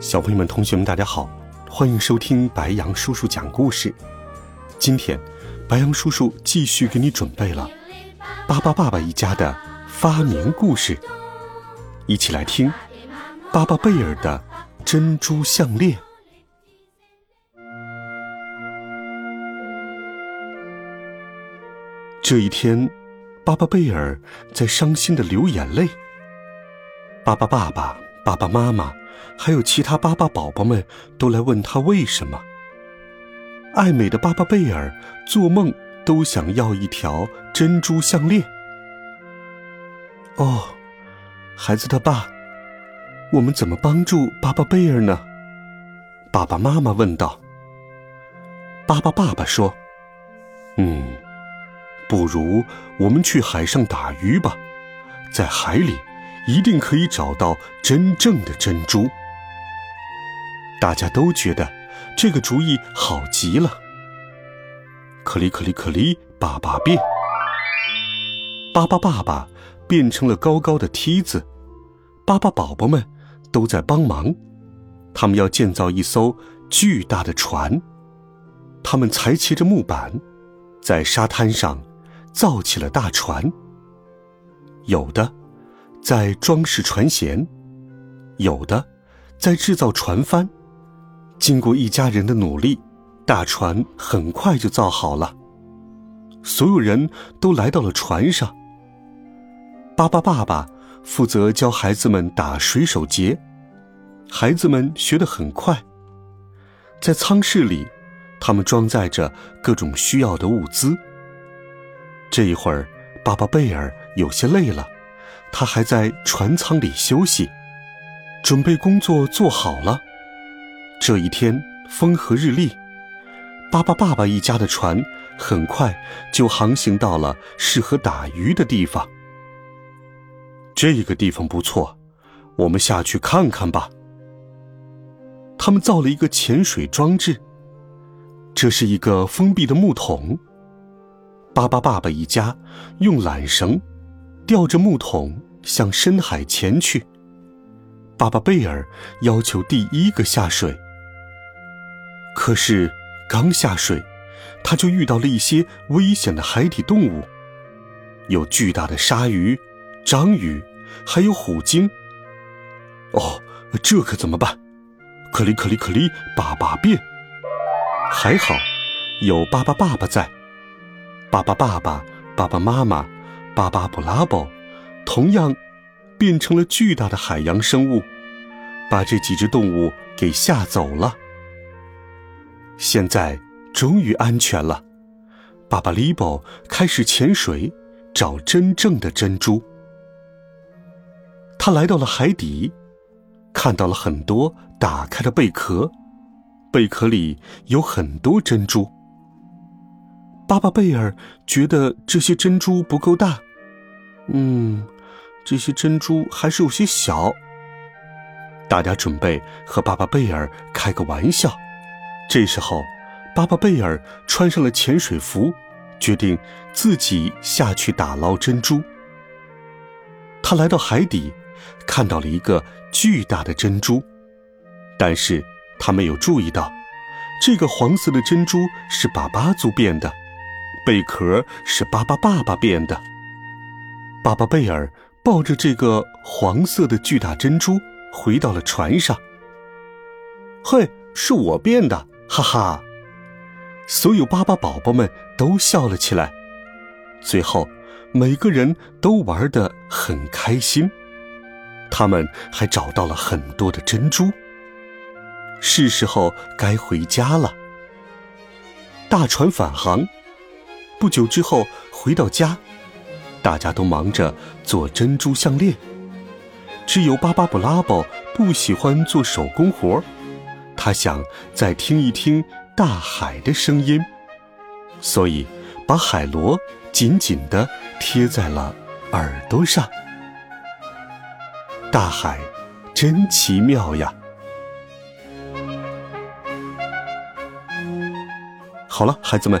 小朋友们、同学们，大家好，欢迎收听白羊叔叔讲故事。今天，白羊叔叔继续给你准备了巴巴爸爸一家的发明故事，一起来听巴巴贝尔的珍珠项链。这一天，巴巴贝尔在伤心的流眼泪。巴巴爸爸、爸爸妈妈。还有其他巴巴宝宝们都来问他为什么。爱美的巴巴贝尔做梦都想要一条珍珠项链。哦，孩子他爸，我们怎么帮助巴巴贝尔呢？爸爸妈妈问道。巴巴爸爸说：“嗯，不如我们去海上打鱼吧，在海里。”一定可以找到真正的珍珠。大家都觉得这个主意好极了。可里可里可里，爸爸变，巴巴爸爸变成了高高的梯子，巴巴宝宝们都在帮忙。他们要建造一艘巨大的船。他们裁切着木板，在沙滩上造起了大船。有的。在装饰船舷，有的在制造船帆。经过一家人的努力，大船很快就造好了。所有人都来到了船上。巴巴爸爸负责教孩子们打水手结，孩子们学得很快。在舱室里，他们装载着各种需要的物资。这一会儿，巴巴贝尔有些累了。他还在船舱里休息，准备工作做好了。这一天风和日丽，巴巴爸爸一家的船很快就航行到了适合打鱼的地方。这个地方不错，我们下去看看吧。他们造了一个潜水装置，这是一个封闭的木桶。巴巴爸爸一家用缆绳。吊着木桶向深海潜去。巴巴贝尔要求第一个下水，可是刚下水，他就遇到了一些危险的海底动物，有巨大的鲨鱼、章鱼，还有虎鲸。哦，这可怎么办？可里可里可里，巴巴变。还好，有巴巴爸爸在。巴巴爸爸，爸爸妈妈。巴巴布拉伯同样变成了巨大的海洋生物，把这几只动物给吓走了。现在终于安全了。巴巴利伯开始潜水找真正的珍珠。他来到了海底，看到了很多打开的贝壳，贝壳里有很多珍珠。巴巴贝尔觉得这些珍珠不够大，嗯，这些珍珠还是有些小。大家准备和巴巴贝尔开个玩笑。这时候，巴巴贝尔穿上了潜水服，决定自己下去打捞珍珠。他来到海底，看到了一个巨大的珍珠，但是他没有注意到，这个黄色的珍珠是巴巴族变的。贝壳是巴巴爸爸变的。巴巴贝尔抱着这个黄色的巨大珍珠回到了船上。嘿，是我变的，哈哈！所有巴巴宝宝们都笑了起来。最后，每个人都玩得很开心。他们还找到了很多的珍珠。是时候该回家了。大船返航。不久之后回到家，大家都忙着做珍珠项链。只有巴巴布拉宝不喜欢做手工活儿他想再听一听大海的声音，所以把海螺紧紧地贴在了耳朵上。大海真奇妙呀！好了，孩子们，